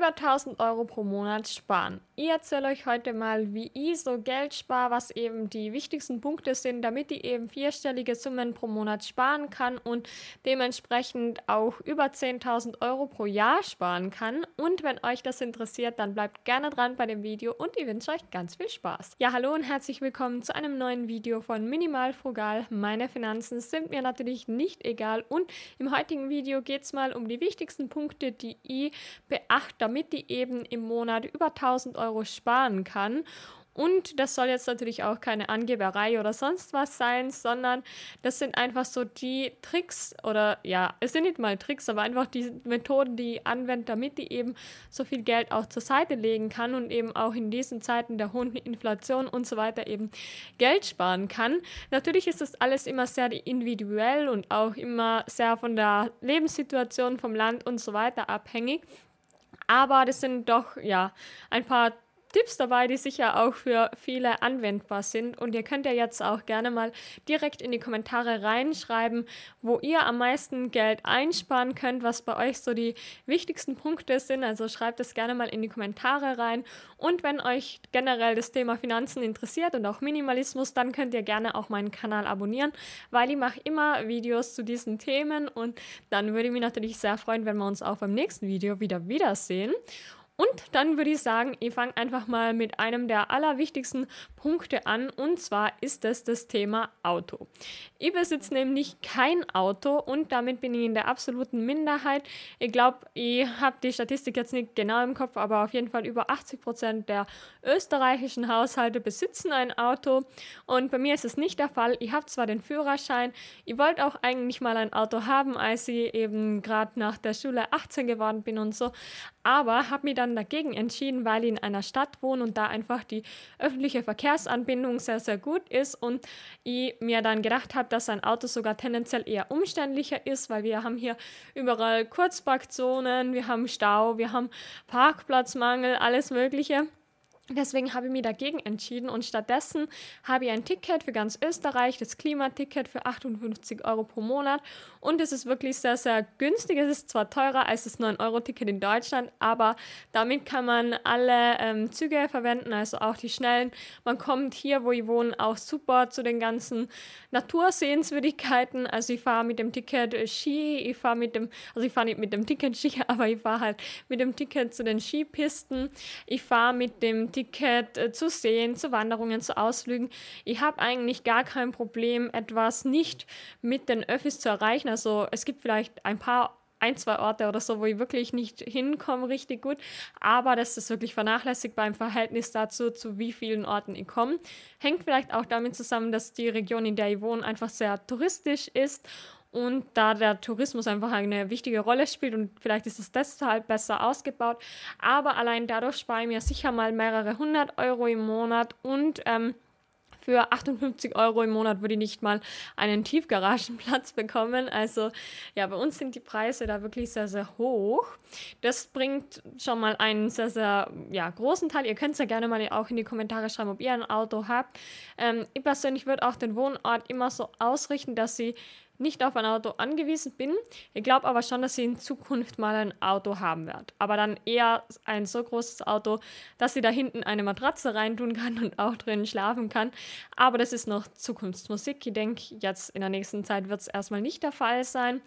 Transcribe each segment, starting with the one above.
über 1000 Euro pro Monat sparen. Ich erzähle euch heute mal, wie ich so Geld spare, was eben die wichtigsten Punkte sind, damit ich eben vierstellige Summen pro Monat sparen kann und dementsprechend auch über 10.000 Euro pro Jahr sparen kann. Und wenn euch das interessiert, dann bleibt gerne dran bei dem Video und ich wünsche euch ganz viel Spaß. Ja, hallo und herzlich willkommen zu einem neuen Video von Minimal Frugal. Meine Finanzen sind mir natürlich nicht egal und im heutigen Video geht es mal um die wichtigsten Punkte, die ich beachte, damit ich eben im Monat über 1000 Euro Euro sparen kann. Und das soll jetzt natürlich auch keine Angeberei oder sonst was sein, sondern das sind einfach so die Tricks oder ja, es sind nicht mal Tricks, aber einfach die Methoden, die ich anwende, damit ich eben so viel Geld auch zur Seite legen kann und eben auch in diesen Zeiten der hohen Inflation und so weiter eben Geld sparen kann. Natürlich ist das alles immer sehr individuell und auch immer sehr von der Lebenssituation vom Land und so weiter abhängig. Aber das sind doch ja ein paar Tipps dabei, die sicher auch für viele anwendbar sind. Und ihr könnt ja jetzt auch gerne mal direkt in die Kommentare reinschreiben, wo ihr am meisten Geld einsparen könnt, was bei euch so die wichtigsten Punkte sind. Also schreibt es gerne mal in die Kommentare rein. Und wenn euch generell das Thema Finanzen interessiert und auch Minimalismus, dann könnt ihr gerne auch meinen Kanal abonnieren, weil ich mache immer Videos zu diesen Themen. Und dann würde ich mich natürlich sehr freuen, wenn wir uns auch beim nächsten Video wieder wiedersehen. Und dann würde ich sagen, ich fange einfach mal mit einem der allerwichtigsten Punkte an und zwar ist es das Thema Auto. Ich besitze nämlich kein Auto und damit bin ich in der absoluten Minderheit. Ich glaube, ich habe die Statistik jetzt nicht genau im Kopf, aber auf jeden Fall über 80 Prozent der österreichischen Haushalte besitzen ein Auto und bei mir ist es nicht der Fall. Ich habe zwar den Führerschein, ich wollte auch eigentlich mal ein Auto haben, als ich eben gerade nach der Schule 18 geworden bin und so, aber habe mich dann dagegen entschieden, weil ich in einer Stadt wohne und da einfach die öffentliche Verkehrsanbindung sehr, sehr gut ist und ich mir dann gedacht habe, dass ein Auto sogar tendenziell eher umständlicher ist, weil wir haben hier überall Kurzparkzonen, wir haben Stau, wir haben Parkplatzmangel, alles Mögliche. Deswegen habe ich mich dagegen entschieden und stattdessen habe ich ein Ticket für ganz Österreich, das Klimaticket für 58 Euro pro Monat. Und es ist wirklich sehr, sehr günstig. Es ist zwar teurer als das 9-Euro-Ticket in Deutschland, aber damit kann man alle ähm, Züge verwenden, also auch die schnellen. Man kommt hier, wo ich wohne, auch super zu den ganzen Natursehenswürdigkeiten. Also ich fahre mit dem Ticket Ski, ich fahre mit dem, also ich fahre nicht mit dem Ticket Ski, aber ich fahre halt mit dem Ticket zu den Skipisten. Ich fahre mit dem Ticket Ticket äh, zu sehen, zu Wanderungen, zu Ausflügen. Ich habe eigentlich gar kein Problem, etwas nicht mit den Öffis zu erreichen. Also es gibt vielleicht ein paar ein, zwei Orte oder so, wo ich wirklich nicht hinkomme, richtig gut. Aber das ist wirklich vernachlässigbar im Verhältnis dazu, zu wie vielen Orten ich komme. Hängt vielleicht auch damit zusammen, dass die Region, in der ich wohne, einfach sehr touristisch ist und da der Tourismus einfach eine wichtige Rolle spielt und vielleicht ist es deshalb besser ausgebaut. Aber allein dadurch spare ich mir sicher mal mehrere hundert Euro im Monat und ähm, für 58 Euro im Monat würde ich nicht mal einen Tiefgaragenplatz bekommen. Also ja, bei uns sind die Preise da wirklich sehr, sehr hoch. Das bringt schon mal einen sehr, sehr ja, großen Teil. Ihr könnt es ja gerne mal auch in die Kommentare schreiben, ob ihr ein Auto habt. Ähm, ich persönlich würde auch den Wohnort immer so ausrichten, dass sie nicht auf ein Auto angewiesen bin. Ich glaube aber schon, dass ich in Zukunft mal ein Auto haben werde. Aber dann eher ein so großes Auto, dass ich da hinten eine Matratze reintun kann und auch drin schlafen kann. Aber das ist noch Zukunftsmusik. Ich denke, jetzt in der nächsten Zeit wird es erstmal nicht der Fall sein.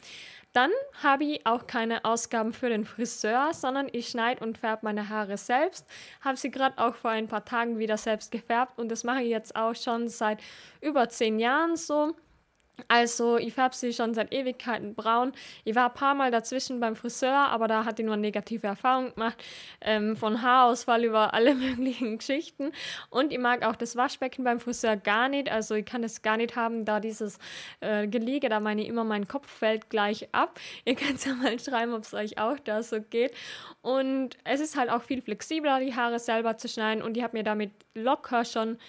Dann habe ich auch keine Ausgaben für den Friseur, sondern ich schneide und färbe meine Haare selbst. Habe sie gerade auch vor ein paar Tagen wieder selbst gefärbt und das mache ich jetzt auch schon seit über zehn Jahren so. Also, ich färbe sie schon seit Ewigkeiten braun. Ich war ein paar Mal dazwischen beim Friseur, aber da hat ich nur negative Erfahrungen gemacht. Ähm, von Haarausfall über alle möglichen Geschichten. Und ich mag auch das Waschbecken beim Friseur gar nicht. Also, ich kann es gar nicht haben, da dieses äh, Geliege, da meine ich immer, mein Kopf fällt gleich ab. Ihr könnt ja mal schreiben, ob es euch auch da so geht. Und es ist halt auch viel flexibler, die Haare selber zu schneiden. Und ich habe mir damit locker schon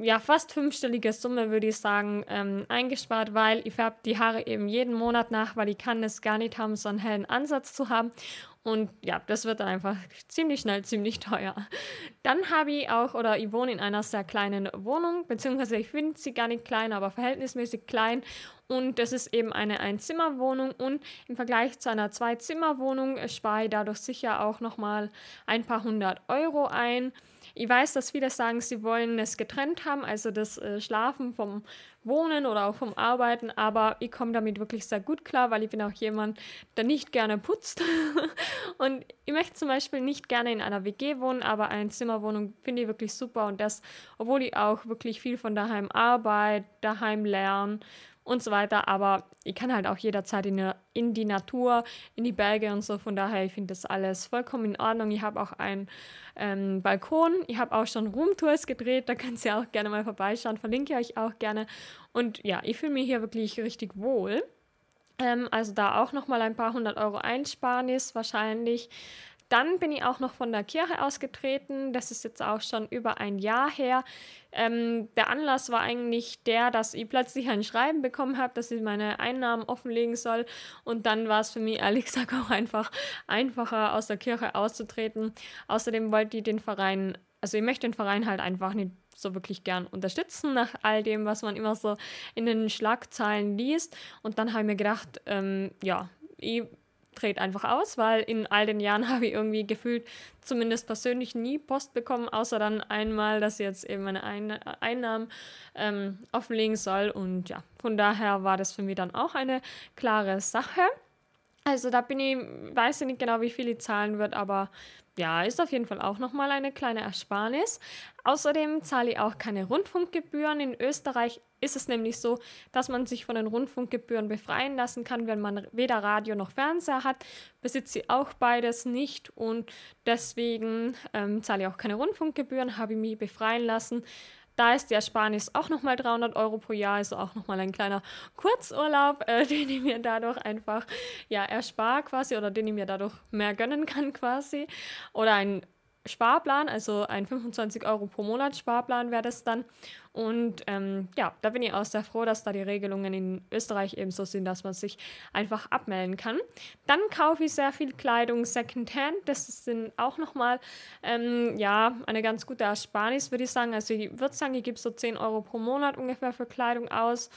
ja, fast fünfstellige Summe, würde ich sagen, ähm, eingespart, weil ich färbe die Haare eben jeden Monat nach, weil ich kann es gar nicht haben, so einen hellen Ansatz zu haben. Und ja, das wird dann einfach ziemlich schnell ziemlich teuer. Dann habe ich auch, oder ich wohne in einer sehr kleinen Wohnung, beziehungsweise ich finde sie gar nicht klein, aber verhältnismäßig klein. Und das ist eben eine Einzimmerwohnung und im Vergleich zu einer Zwei-Zimmer-Wohnung spare ich dadurch sicher auch nochmal ein paar hundert Euro ein. Ich weiß, dass viele sagen, sie wollen es getrennt haben, also das äh, Schlafen vom Wohnen oder auch vom Arbeiten, aber ich komme damit wirklich sehr gut klar, weil ich bin auch jemand, der nicht gerne putzt. und ich möchte zum Beispiel nicht gerne in einer WG wohnen, aber eine Zimmerwohnung finde ich wirklich super und das, obwohl ich auch wirklich viel von daheim arbeite, daheim lerne und so weiter. Aber ich kann halt auch jederzeit in, in die Natur, in die Berge und so. Von daher, ich finde das alles vollkommen in Ordnung. Ich habe auch einen ähm, Balkon. Ich habe auch schon Roomtours gedreht. Da könnt ihr auch gerne mal vorbeischauen. Verlinke ich euch auch gerne. Und ja, ich fühle mich hier wirklich richtig wohl. Ähm, also da auch nochmal ein paar hundert Euro Einsparnis wahrscheinlich. Dann bin ich auch noch von der Kirche ausgetreten. Das ist jetzt auch schon über ein Jahr her. Ähm, der Anlass war eigentlich der, dass ich plötzlich ein Schreiben bekommen habe, dass ich meine Einnahmen offenlegen soll. Und dann war es für mich ehrlich gesagt auch einfach einfacher, aus der Kirche auszutreten. Außerdem wollte ich den Verein, also ich möchte den Verein halt einfach nicht so wirklich gern unterstützen nach all dem, was man immer so in den Schlagzeilen liest. Und dann habe ich mir gedacht, ähm, ja, ich dreht einfach aus, weil in all den Jahren habe ich irgendwie gefühlt zumindest persönlich nie Post bekommen, außer dann einmal, dass jetzt eben meine Ein Einnahmen ähm, offenlegen soll. Und ja, von daher war das für mich dann auch eine klare Sache. Also da bin ich, weiß ich nicht genau, wie viel ich zahlen wird, aber ja, ist auf jeden Fall auch nochmal eine kleine Ersparnis. Außerdem zahle ich auch keine Rundfunkgebühren. In Österreich ist es nämlich so, dass man sich von den Rundfunkgebühren befreien lassen kann, wenn man weder Radio noch Fernseher hat. Besitze ich auch beides nicht und deswegen ähm, zahle ich auch keine Rundfunkgebühren, habe ich mich befreien lassen. Da ist die Ersparnis auch nochmal 300 Euro pro Jahr, also auch nochmal ein kleiner Kurzurlaub, äh, den ich mir dadurch einfach ja, erspare quasi oder den ich mir dadurch mehr gönnen kann quasi. Oder ein Sparplan, also ein 25 Euro pro Monat Sparplan wäre das dann. Und ähm, ja, da bin ich auch sehr froh, dass da die Regelungen in Österreich eben so sind, dass man sich einfach abmelden kann. Dann kaufe ich sehr viel Kleidung Secondhand. Das sind auch nochmal ähm, ja, eine ganz gute Ersparnis, würde ich sagen. Also ich würde sagen, ich gebe so 10 Euro pro Monat ungefähr für Kleidung aus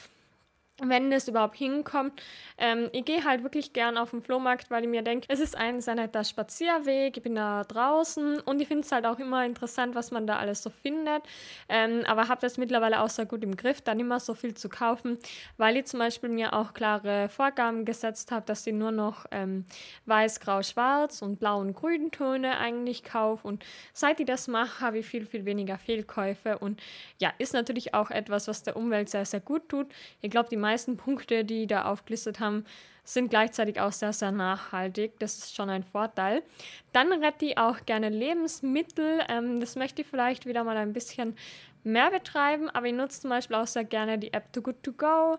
wenn es überhaupt hinkommt. Ähm, ich gehe halt wirklich gern auf den Flohmarkt, weil ich mir denke, es ist ein sehr netter Spazierweg, ich bin da draußen und ich finde es halt auch immer interessant, was man da alles so findet. Ähm, aber habe das mittlerweile auch sehr gut im Griff, da nicht mehr so viel zu kaufen, weil ich zum Beispiel mir auch klare Vorgaben gesetzt habe, dass ich nur noch ähm, weiß, grau, schwarz und blau und grün Töne eigentlich kaufe. Und seit ich das mache, habe ich viel, viel weniger Fehlkäufe und ja, ist natürlich auch etwas, was der Umwelt sehr, sehr gut tut. Ich glaube, die Punkte, die da aufgelistet haben, sind gleichzeitig auch sehr, sehr nachhaltig. Das ist schon ein Vorteil. Dann rette ich auch gerne Lebensmittel. Ähm, das möchte ich vielleicht wieder mal ein bisschen mehr betreiben, aber ich nutze zum Beispiel auch sehr gerne die App Too Good To Go.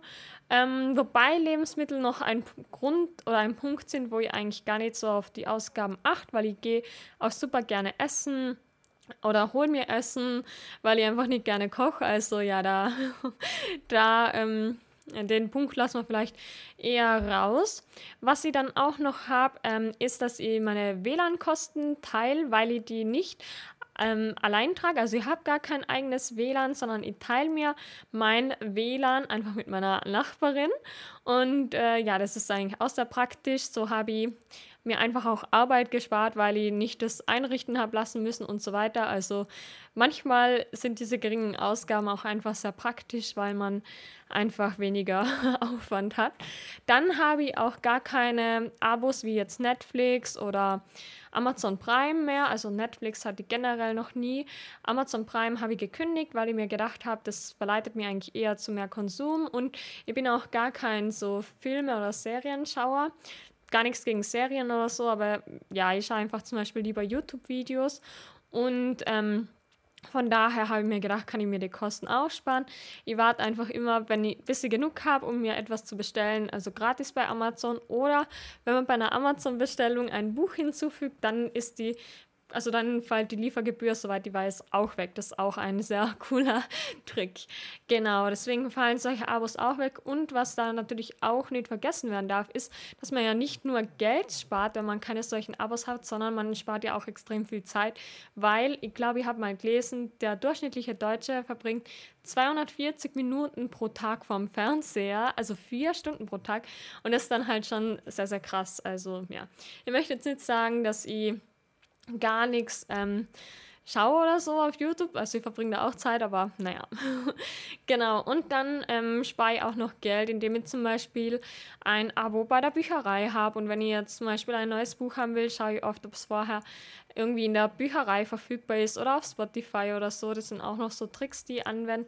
Ähm, wobei Lebensmittel noch ein Grund oder ein Punkt sind, wo ich eigentlich gar nicht so auf die Ausgaben achte, weil ich gehe auch super gerne essen oder hol mir Essen, weil ich einfach nicht gerne koche. Also ja, da, da ähm, den Punkt lassen wir vielleicht eher raus. Was ich dann auch noch habe, ähm, ist, dass ich meine WLAN-Kosten teile, weil ich die nicht ähm, allein trage. Also ich habe gar kein eigenes WLAN, sondern ich teile mir mein WLAN einfach mit meiner Nachbarin. Und äh, ja, das ist eigentlich auch sehr praktisch. So habe ich mir einfach auch Arbeit gespart, weil ich nicht das einrichten habe lassen müssen und so weiter. Also manchmal sind diese geringen Ausgaben auch einfach sehr praktisch, weil man einfach weniger Aufwand hat. Dann habe ich auch gar keine Abos wie jetzt Netflix oder Amazon Prime mehr. Also Netflix hatte ich generell noch nie. Amazon Prime habe ich gekündigt, weil ich mir gedacht habe, das verleitet mir eigentlich eher zu mehr Konsum und ich bin auch gar kein so Filme- oder Serienschauer gar nichts gegen Serien oder so, aber ja, ich schaue einfach zum Beispiel lieber YouTube-Videos und ähm, von daher habe ich mir gedacht, kann ich mir die Kosten aussparen. Ich warte einfach immer, wenn ich, bis ich genug habe, um mir etwas zu bestellen, also gratis bei Amazon. Oder wenn man bei einer Amazon-Bestellung ein Buch hinzufügt, dann ist die also dann fällt die Liefergebühr, soweit ich weiß, auch weg. Das ist auch ein sehr cooler Trick. Genau, deswegen fallen solche Abos auch weg. Und was da natürlich auch nicht vergessen werden darf, ist, dass man ja nicht nur Geld spart, wenn man keine solchen Abos hat, sondern man spart ja auch extrem viel Zeit, weil ich glaube, ich habe mal gelesen, der durchschnittliche Deutsche verbringt 240 Minuten pro Tag vorm Fernseher, also vier Stunden pro Tag. Und das ist dann halt schon sehr, sehr krass. Also ja, ich möchte jetzt nicht sagen, dass ich gar nichts ähm, schaue oder so auf YouTube. Also ich verbringe da auch Zeit, aber naja. genau. Und dann ähm, spare ich auch noch Geld, indem ich zum Beispiel ein Abo bei der Bücherei habe. Und wenn ich jetzt zum Beispiel ein neues Buch haben will, schaue ich oft, ob es vorher irgendwie in der Bücherei verfügbar ist oder auf Spotify oder so. Das sind auch noch so Tricks, die ich anwende.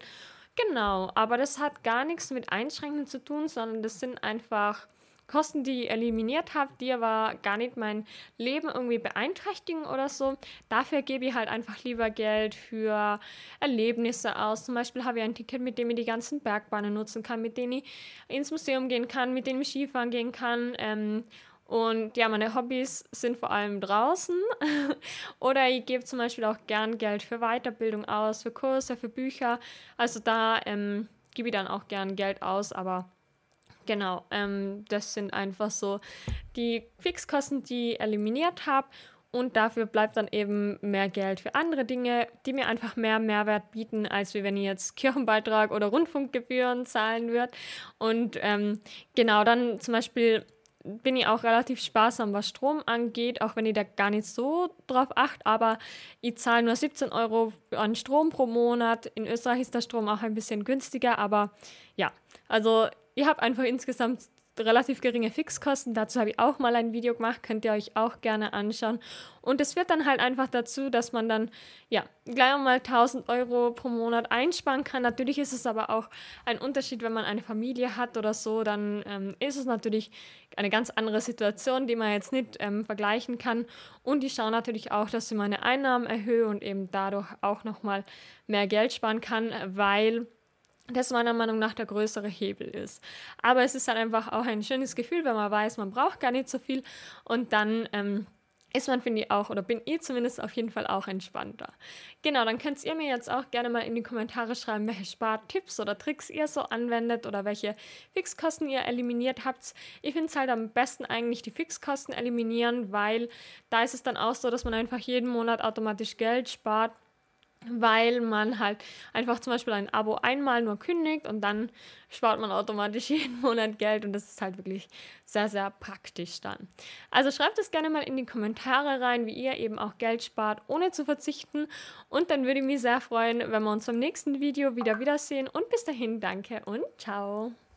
Genau, aber das hat gar nichts mit Einschränkungen zu tun, sondern das sind einfach Kosten, die ich eliminiert habe, die aber gar nicht mein Leben irgendwie beeinträchtigen oder so. Dafür gebe ich halt einfach lieber Geld für Erlebnisse aus. Zum Beispiel habe ich ein Ticket, mit dem ich die ganzen Bergbahnen nutzen kann, mit denen ich ins Museum gehen kann, mit denen ich Skifahren gehen kann. Ähm, und ja, meine Hobbys sind vor allem draußen. Oder ich gebe zum Beispiel auch gern Geld für Weiterbildung aus, für Kurse, für Bücher. Also da ähm, gebe ich dann auch gern Geld aus, aber Genau, ähm, das sind einfach so die Fixkosten, die ich eliminiert habe. Und dafür bleibt dann eben mehr Geld für andere Dinge, die mir einfach mehr Mehrwert bieten, als wenn ich jetzt Kirchenbeitrag oder Rundfunkgebühren zahlen würde. Und ähm, genau, dann zum Beispiel bin ich auch relativ sparsam, was Strom angeht, auch wenn ich da gar nicht so drauf achte, aber ich zahle nur 17 Euro an Strom pro Monat. In Österreich ist der Strom auch ein bisschen günstiger, aber ja, also ihr habt einfach insgesamt relativ geringe Fixkosten. Dazu habe ich auch mal ein Video gemacht, könnt ihr euch auch gerne anschauen. Und es führt dann halt einfach dazu, dass man dann ja gleich mal 1000 Euro pro Monat einsparen kann. Natürlich ist es aber auch ein Unterschied, wenn man eine Familie hat oder so, dann ähm, ist es natürlich eine ganz andere Situation, die man jetzt nicht ähm, vergleichen kann. Und ich schaue natürlich auch, dass ich meine Einnahmen erhöhe und eben dadurch auch nochmal mehr Geld sparen kann, weil das meiner Meinung nach der größere Hebel ist. Aber es ist halt einfach auch ein schönes Gefühl, wenn man weiß, man braucht gar nicht so viel und dann ähm, ist man, finde ich, auch, oder bin ich zumindest auf jeden Fall auch entspannter. Genau, dann könnt ihr mir jetzt auch gerne mal in die Kommentare schreiben, welche Spartipps oder Tricks ihr so anwendet oder welche Fixkosten ihr eliminiert habt. Ich finde es halt am besten eigentlich die Fixkosten eliminieren, weil da ist es dann auch so, dass man einfach jeden Monat automatisch Geld spart weil man halt einfach zum Beispiel ein Abo einmal nur kündigt und dann spart man automatisch jeden Monat Geld und das ist halt wirklich sehr, sehr praktisch dann. Also schreibt es gerne mal in die Kommentare rein, wie ihr eben auch Geld spart, ohne zu verzichten und dann würde ich mich sehr freuen, wenn wir uns beim nächsten Video wieder wiedersehen und bis dahin danke und ciao.